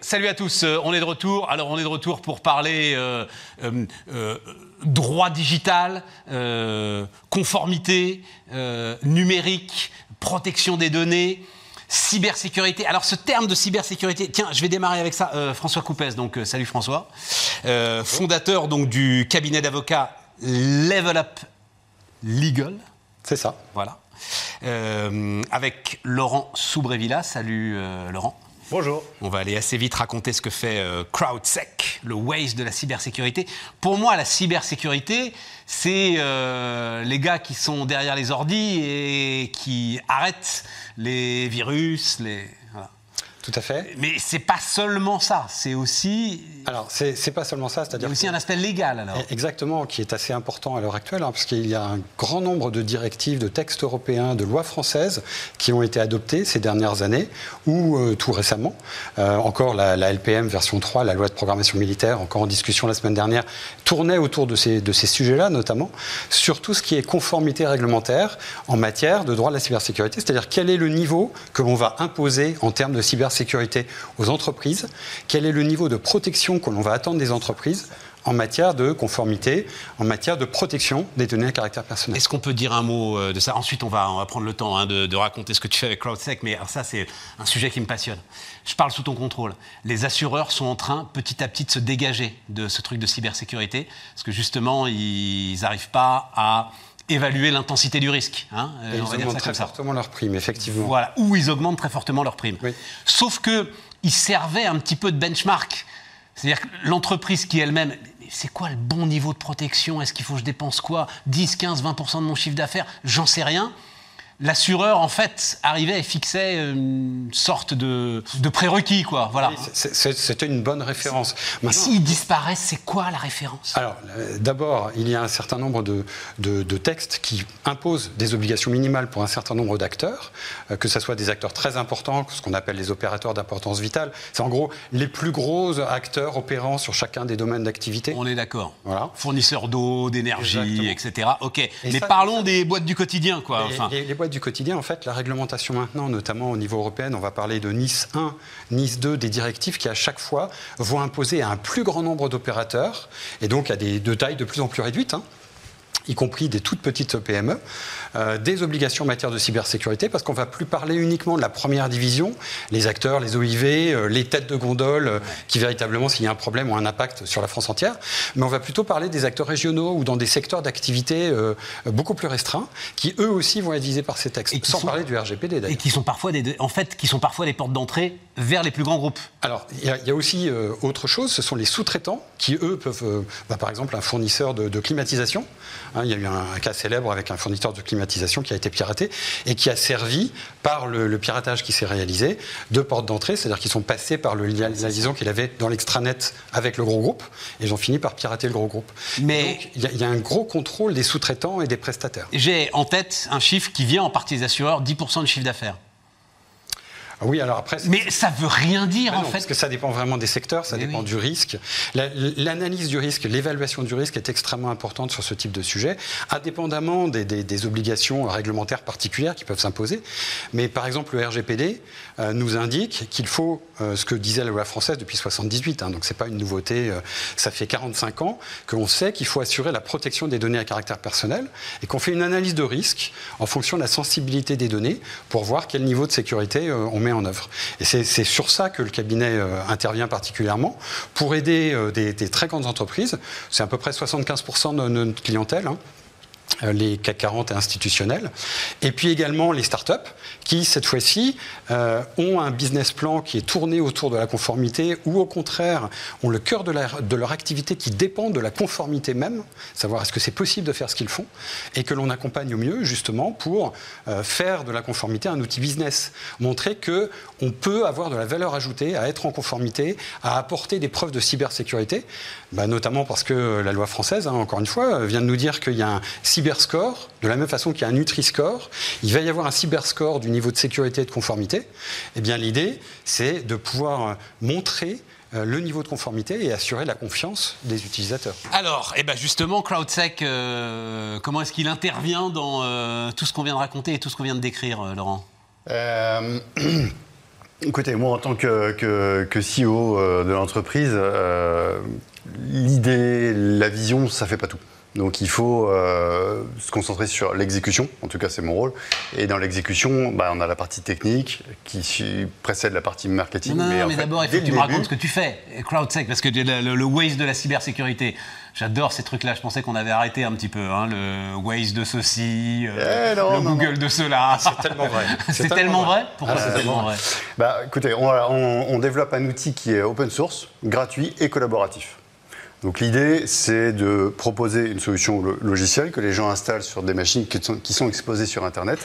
Salut à tous, euh, on est de retour. Alors on est de retour pour parler euh, euh, euh, droit digital, conformité, numérique, protection des données, cybersécurité. Alors ce terme de cybersécurité, tiens, je vais démarrer avec ça. François Coupès, donc salut François, fondateur donc du cabinet d'avocats Level Up Legal. C'est ça. Voilà. Avec Laurent Soubrévilla. Salut Laurent. Bonjour. On va aller assez vite raconter ce que fait euh, CrowdSec, le Waze de la cybersécurité. Pour moi, la cybersécurité, c'est euh, les gars qui sont derrière les ordis et qui arrêtent les virus, les. Tout à fait. Mais c'est pas seulement ça, c'est aussi. Alors, c'est pas seulement ça, Il y c'est-à-dire a aussi que- un aspect légal alors. Exactement, qui est assez important à l'heure actuelle, hein, parce qu'il y a un grand nombre de directives, de textes européens, de lois françaises qui ont été adoptées ces dernières années, ou euh, tout récemment. Euh, encore la, la LPM version 3, la loi de programmation militaire, encore en discussion la semaine dernière, tournait autour de ces, de ces sujets-là, notamment, sur tout ce qui est conformité réglementaire en matière de droit de la cybersécurité, c'est-à-dire quel est le niveau que l'on va imposer en termes de cybersécurité aux entreprises, quel est le niveau de protection que l'on va attendre des entreprises en matière de conformité, en matière de protection des données à caractère personnel? Est-ce qu'on peut dire un mot euh, de ça? Ensuite, on va, on va prendre le temps hein, de, raconter ce que tu fais avec CrowdSec, mais ça, c'est un sujet qui me passionne. Je parle sous ton contrôle. Les assureurs sont en train, petit à petit, de se dégager de ce truc de cybersécurité, parce que justement, ils n'arrivent pas à évaluer l'intensité du risque. hein, euh, Et on ils va dire augmentent ça très fortement leurs primes, effectivement. Voilà, ou ils augmentent très fortement leurs primes. Oui. Sauf que ils servaient un petit peu de benchmark. C'est-à-dire que l'entreprise qui elle-même, c'est quoi le bon niveau de protection? Est-ce qu'il faut que je dépense quoi? 10, 15, 20% de mon chiffre d'affaires? J'en sais rien. L'assureur, en fait, arrivait et fixait une sorte de, de prérequis, quoi. Voilà. C'était une bonne référence. Mais s'ils disparaissent, c'est quoi la référence? Alors, euh, d'abord, il y a un certain nombre de, de- de textes qui imposent des obligations minimales pour un certain nombre d'acteurs, euh, que ce soit des acteurs très importants, ce qu'on appelle les opérateurs d'importance vitale. C'est en gros les plus gros acteurs opérant sur chacun des domaines d'activité. On est d'accord. Voilà. Fournisseurs d'eau, d'énergie, etc. Ok. Mais ça, parlons des boîtes du quotidien, quoi. Les- Enfin, les, les boîtes du quotidien, en fait, la réglementation maintenant, notamment au niveau européen, on va parler de Nice 1, Nice 2, des directives qui à chaque fois vont imposer à un plus grand nombre d'opérateurs, et donc à des de tailles de plus en plus réduites, hein, y compris des toutes petites PME, euh, des obligations en matière de cybersécurité, parce qu'on va plus parler uniquement de la première division, les acteurs, les OIV, euh, les têtes de gondole, euh, qui véritablement, s'il y a un problème, ont un impact sur la France entière, mais on va plutôt parler des acteurs régionaux ou dans des secteurs d'activité beaucoup plus restreints, qui eux aussi vont être visés par ces textes, Et sans sont- parler du RGPD et d'ailleurs. qui sont parfois des, en fait, qui sont parfois des portes d'entrée vers les plus grands groupes. Alors, il y, a- il y a aussi autre chose, ce sont les sous-traitants qui, eux, peuvent, bah, par exemple, un fournisseur de, de climatisation. Hein, il y a eu un, un cas célèbre avec un fournisseur de climatisation qui a été piraté et qui a servi, par le, le piratage qui s'est réalisé, de porte d'entrée, c'est-à-dire qu'ils sont passés par le, liaison qu'il avait dans l'extranet avec le gros groupe et ils ont fini par pirater le gros groupe. Mais- Donc, il y, a- il y a un gros contrôle des sous-traitants et des prestataires. J'ai en tête un chiffre qui vient en partie des assureurs, 10% de chiffre d'affaires. Ah Oui, alors après, Mais ça veut rien dire Ben en non, fait. Parce que ça dépend vraiment des secteurs, ça Mais dépend oui. du risque. La- L'analyse du risque, l'évaluation du risque est extrêmement importante sur ce type de sujet, indépendamment des, des- des obligations réglementaires particulières qui peuvent s'imposer. Mais par exemple, le RGPD euh, nous indique qu'il faut, euh, ce que disait la loi française depuis 78, hein, donc c'est pas une nouveauté, euh, ça fait 45 ans qu'on sait qu'il faut assurer la protection des données à caractère personnel et qu'on fait une analyse de risque en fonction de la sensibilité des données pour voir quel niveau de sécurité on met en œuvre. Et c'est sur ça que le cabinet euh, intervient particulièrement pour aider euh, des, très grandes entreprises. C'est à peu près 75% de notre clientèle. hein, les CAC 40 et institutionnels, et puis également les startups qui, cette fois-ci, euh, ont un business plan qui est tourné autour de la conformité ou au contraire ont le cœur de leur activité qui dépend de la conformité même, savoir est-ce que c'est possible de faire ce qu'ils font, et que l'on accompagne au mieux justement pour euh, faire de la conformité un outil business, montrer que on peut avoir de la valeur ajoutée à être en conformité, à apporter des preuves de cybersécurité, bah, notamment parce que la loi française, hein, encore une fois, vient de nous dire qu'il y a un cyberscore, de la même façon qu'il y a un Nutri-score, il va y avoir un cyberscore du niveau de sécurité et de conformité. Eh bien, l'idée, c'est de pouvoir euh, montrer euh, le niveau de conformité et assurer la confiance des utilisateurs. Alors, eh ben justement, CrowdSec, euh, comment est-ce qu'il intervient dans euh, tout ce qu'on vient de raconter et tout ce qu'on vient de décrire, euh, Laurent? Euh, Écoutez, moi en tant que, que, que CEO de l'entreprise, euh, l'idée, la vision, ça fait pas tout. Donc il faut euh, se concentrer sur l'exécution, en tout cas c'est mon rôle. Et dans l'exécution, bah, on a la partie technique qui précède la partie marketing. Non, mais, mais d'abord il faut que tu me racontes ce que tu fais, CrowdSec, parce que le, le, Waze de la cybersécurité, j'adore ces trucs-là. Je pensais qu'on avait arrêté un petit peu, hein, le Waze de ceci, euh, eh le Google de cela. C'est tellement vrai. C'est tellement vrai, Pourquoi ah, c'est tellement vrai? Bah, Écoutez, on, on développe un outil qui est open source, gratuit et collaboratif. Donc l'idée, c'est de proposer une solution logicielle que les gens installent sur des machines qui sont, exposées sur Internet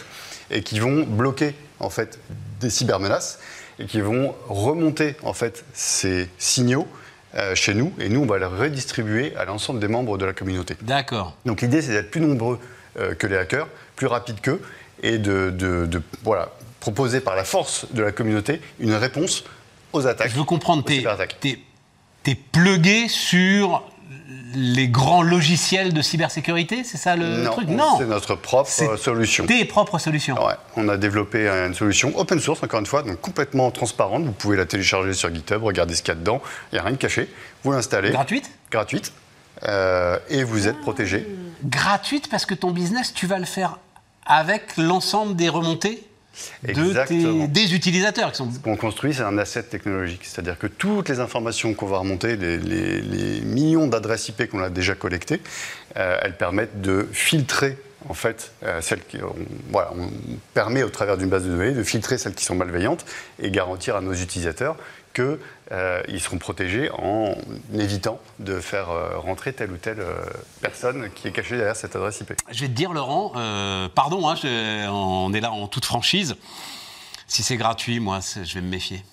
et qui vont bloquer en fait des cybermenaces et qui vont remonter en fait ces signaux euh, chez nous et nous on va les redistribuer à l'ensemble des membres de la communauté. D'accord. Donc l'idée c'est d'être plus nombreux euh, que les hackers, plus rapides qu'eux et de, voilà, proposer par la force de la communauté une réponse aux attaques. Je veux comprendre, tes, t'es plugué sur les grands logiciels de cybersécurité, c'est ça le truc? Non, c'est notre propre solution. Tes propres solutions. Ouais, on a développé une solution open source, encore une fois, donc complètement transparente. Vous pouvez la télécharger sur GitHub, regarder ce qu'il y a dedans. Il n'y a rien de caché. Vous l'installez. Gratuite? Gratuite. Euh, et vous êtes protégé. Gratuite parce que ton business, tu vas le faire avec l'ensemble des remontées? De des utilisateurs. Qui sont... Ce qu'on construit, c'est un asset technologique. C'est-à-dire que toutes les informations qu'on va remonter, les, millions d'adresses IP qu'on a déjà collectées, euh, elles permettent de filtrer en fait, euh, celles qui, on, voilà, on permet au travers d'une base de données de filtrer celles qui sont malveillantes et garantir à nos utilisateurs qu'ils euh, seront protégés en évitant de faire euh, rentrer telle ou telle euh, personne qui est cachée derrière cette adresse IP. Je vais te dire, Laurent, pardon, hein, on est là en toute franchise. Si c'est gratuit, moi, je vais me méfier.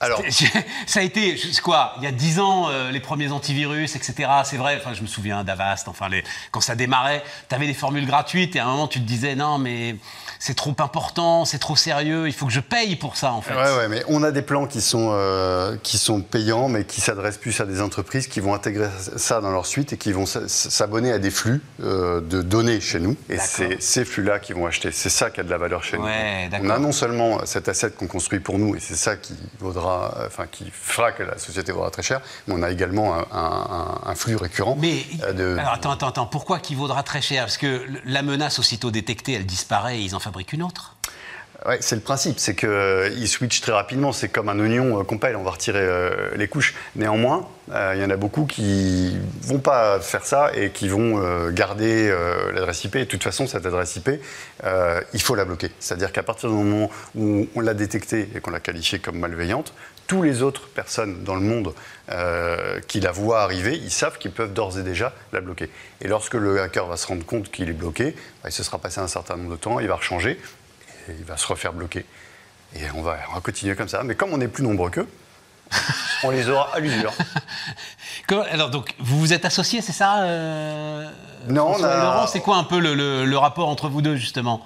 Alors, ça a été, quoi, il y a 10 ans, les premiers antivirus, etc. C'est vrai, enfin, je me souviens d'Avast, enfin, les, quand ça démarrait, tu avais des formules gratuites et à un moment, tu te disais, non, mais c'est trop important, c'est trop sérieux, il faut que je paye pour ça en fait. Ouais, ouais, mais on a des plans qui sont, euh, qui sont payants, mais qui s'adressent plus à des entreprises qui vont intégrer ça dans leur suite et qui vont s'abonner à des flux euh, de données chez nous. Et c'est ces flux-là qui vont acheter. C'est ça qui a de la valeur chez nous. On a non seulement cet asset qu'on construit pour nous, et c'est ça qui vaudra, enfin qui fera que la société vaudra très cher, mais on a également un, flux récurrent. Mais euh, alors attends, attends, attends, pourquoi qui vaudra très cher? Parce que la menace aussitôt détectée, elle disparaît, ils en une autre. C'est le principe, c'est qu'il euh, switch très rapidement, c'est comme un oignon euh, qu'on pèle, on va retirer euh, les couches. Néanmoins, il y en a beaucoup qui vont pas faire ça et qui vont garder l'adresse IP. Et de toute façon, cette adresse IP, il faut la bloquer. C'est-à-dire qu'à partir du moment où on l'a détectée et qu'on l'a qualifiée comme malveillante, tous les autres personnes dans le monde qui la voient arriver, ils savent qu'ils peuvent d'ores et déjà la bloquer. Et lorsque le hacker va se rendre compte qu'il est bloqué, bah, il se sera passé un certain nombre de temps, il va rechanger il va se refaire bloquer. Et on va, continuer comme ça. Mais comme on est plus nombreux qu'eux, on les aura à l'usure. Alors, donc, vous vous êtes associés, c'est ça euh, Non, Laurent, c'est quoi un peu le, rapport entre vous deux, justement?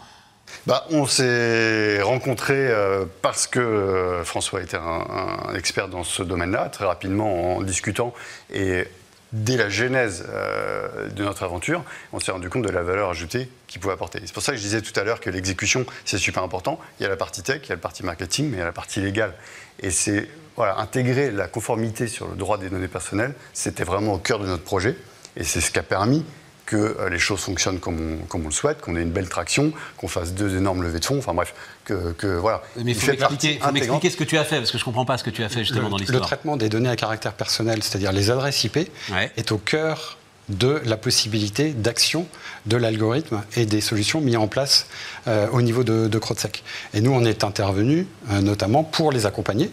Bah, on s'est rencontrés euh, parce que euh, François était un, expert dans ce domaine-là, très rapidement en discutant. Et dès la genèse euh, de notre aventure, on s'est rendu compte de la valeur ajoutée qu'il pouvait apporter. C'est pour ça que je disais tout à l'heure que l'exécution, c'est super important. Il y a la partie tech, il y a la partie marketing, mais il y a la partie légale. Et c'est voilà, intégrer la conformité sur le droit des données personnelles, c'était vraiment au cœur de notre projet. Et c'est ce qui a permis que euh, les choses fonctionnent comme on, le souhaite, qu'on ait une belle traction, qu'on fasse deux énormes levées de fonds, enfin bref, que, voilà. Mais il faut m'expliquer ce que tu as fait, parce que je ne comprends pas ce que tu as fait justement dans l'histoire. Le traitement des données à caractère personnel, c'est-à-dire les adresses IP, est au cœur de la possibilité d'action de l'algorithme et des solutions mises en place euh, au niveau de, de CrowdSec. Et nous, on est intervenu euh, notamment pour les accompagner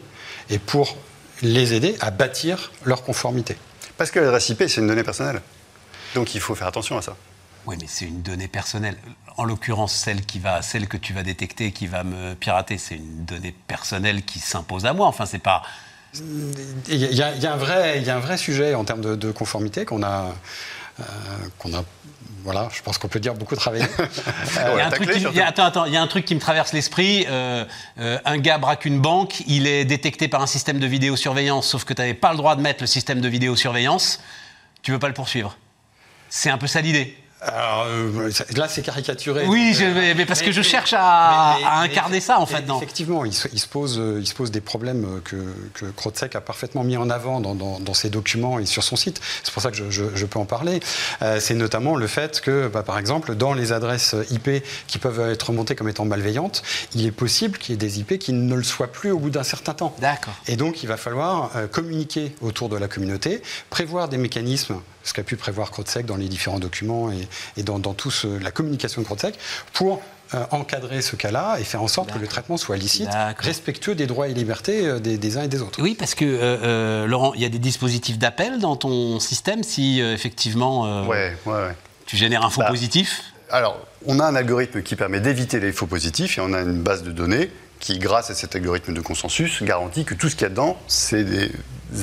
et pour les aider à bâtir leur conformité. Parce que l'adresse IP, c'est une donnée personnelle. Donc il faut faire attention à ça. Oui, mais c'est une donnée personnelle. En l'occurrence, celle, qui va, celle que tu vas détecter, qui va me pirater, c'est une donnée personnelle qui s'impose à moi. Enfin, c'est pas. Il y, a, un vrai, il y a un vrai sujet en termes de, conformité qu'on a, euh, qu'on a voilà, je pense qu'on peut dire beaucoup travaillé. il y a un truc qui, attends, attends, il y a un truc qui me traverse l'esprit. Euh, euh, un gars braque une banque, il est détecté par un système de vidéosurveillance, sauf que tu n'avais pas le droit de mettre le système de vidéosurveillance. Tu veux pas le poursuivre c'est un peu ça l'idée. Alors, euh, là, c'est caricaturé. Oui, donc, je- euh, mais parce que je cherche à, mais- à mais- incarner ça, en fait. Non. Effectivement, il se, il se pose, euh, il se pose des problèmes que, que Krotzek a parfaitement mis en avant dans, dans- dans ses documents et sur son site. C'est pour ça que je, je- je peux en parler. Euh, c'est notamment le fait que, bah, par exemple, dans les adresses IP qui peuvent être remontées comme étant malveillantes, il est possible qu'il y ait des IP qui ne le soient plus au bout d'un certain temps. D'accord. Et donc, il va falloir communiquer autour de la communauté, prévoir des mécanismes, ce qu'a pu prévoir Krotzek dans les différents documents et, et dans, dans tout ce- la communication de Krotzek, pour euh, encadrer ce cas-là et faire en sorte que le traitement soit licite, respectueux des droits et libertés euh, des, des uns et des autres. Oui, parce que, euh, euh, Laurent, il y a des dispositifs d'appel dans ton système si, euh, effectivement, euh, Ouais, ouais, ouais. tu génères un faux Bah, positif? Alors, on a un algorithme qui permet d'éviter les faux positifs et on a une base de données qui, grâce à cet algorithme de consensus, garantit que tout ce qu'il y a dedans, c'est des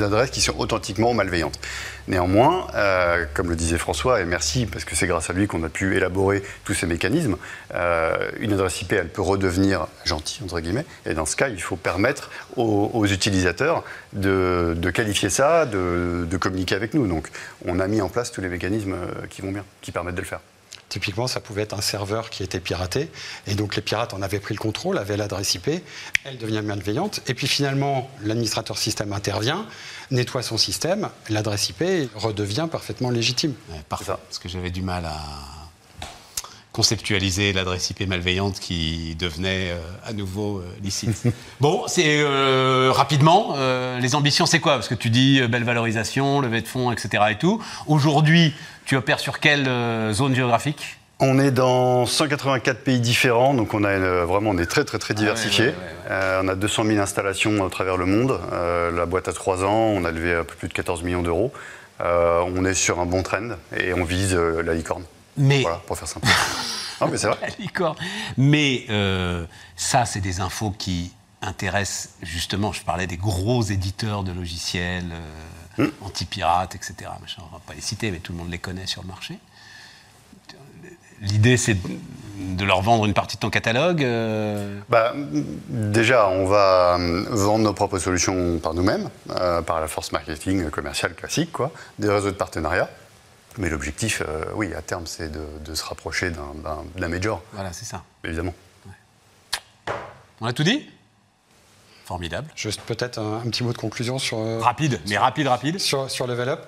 adresses qui sont authentiquement malveillantes. Néanmoins, euh, comme le disait François, et merci parce que c'est grâce à lui qu'on a pu élaborer tous ces mécanismes, euh, une adresse IP, elle peut redevenir gentille, entre guillemets, et dans ce cas, il faut permettre aux, utilisateurs de, de qualifier ça, de, de communiquer avec nous. Donc, on a mis en place tous les mécanismes euh, qui vont bien, qui permettent de le faire. Typiquement, ça pouvait être un serveur qui était piraté, et donc les pirates en avaient pris le contrôle, avaient l'adresse IP, elle devient malveillante, et puis finalement, l'administrateur système intervient, nettoie son système, l'adresse IP redevient parfaitement légitime. Ouais, parfait. ça. Parce que j'avais du mal à conceptualiser l'adresse IP malveillante qui devenait euh, à nouveau euh, licite. bon, c'est euh, rapidement, euh, les ambitions c'est quoi? Parce que tu dis belle valorisation, levée de fonds, etc. et tout. Aujourd'hui, tu opères sur quelle zone géographique? On est dans 184 pays différents, donc on a une- vraiment on est très très très ouais, diversifié. ouais, ouais, ouais. On a 200 000 installations à travers le monde. La boîte a 3 ans, on a levé un peu plus de 14 millions d'euros. On est sur un bon trend et on vise la licorne. Mais Voilà, pour faire simple. non mais c'est vrai. Mais euh, ça, c'est des infos qui intéressent justement. Je parlais des gros éditeurs de logiciels euh, anti-pirates, etc. Machin, on va pas les citer, mais tout le monde les connaît sur le marché. L'idée, c'est de leur vendre une partie de ton catalogue. euh, Bah, déjà, on va vendre nos propres solutions par nous-mêmes, euh, par la force marketing commerciale classique, quoi, des réseaux de partenariat. Mais l'objectif, euh, oui, à terme, c'est de, de se rapprocher d'un major, voilà, c'est ça. évidemment. On a tout dit? Formidable. Juste peut-être un, un petit mot de conclusion sur, euh, Rapide, mais rapide, rapide. sur, sur Level Up.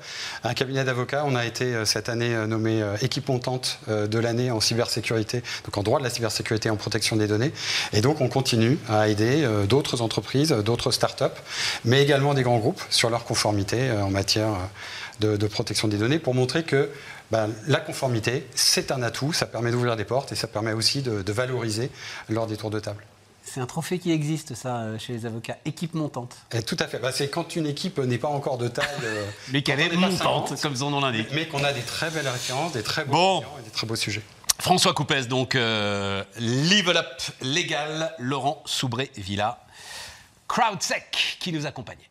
Un cabinet d'avocats, on a été euh, cette année euh, nommé équipe montante de l'année en cybersécurité, donc en droit de la cybersécurité et en protection des données. Et donc on continue à aider d'autres entreprises, d'autres startups, mais également des grands groupes sur leur conformité en matière de, de protection des données pour montrer que bah, la conformité, c'est un atout, ça permet d'ouvrir des portes et ça permet aussi de, de valoriser lors des tours de table. C'est un trophée qui existe, ça, euh, chez les avocats. Équipe montante. Et tout à fait. Bah, c'est quand une équipe n'est pas encore de taille. euh, Mais qu'elle est montante, 50, comme son nom l'indique. mais qu'on a des très belles références, des très beaux Bon. clients et des très beaux sujets. François Coupès, donc euh, Level Up Légal, Laurent Soubré-Villa, CrowdSec qui nous accompagnait.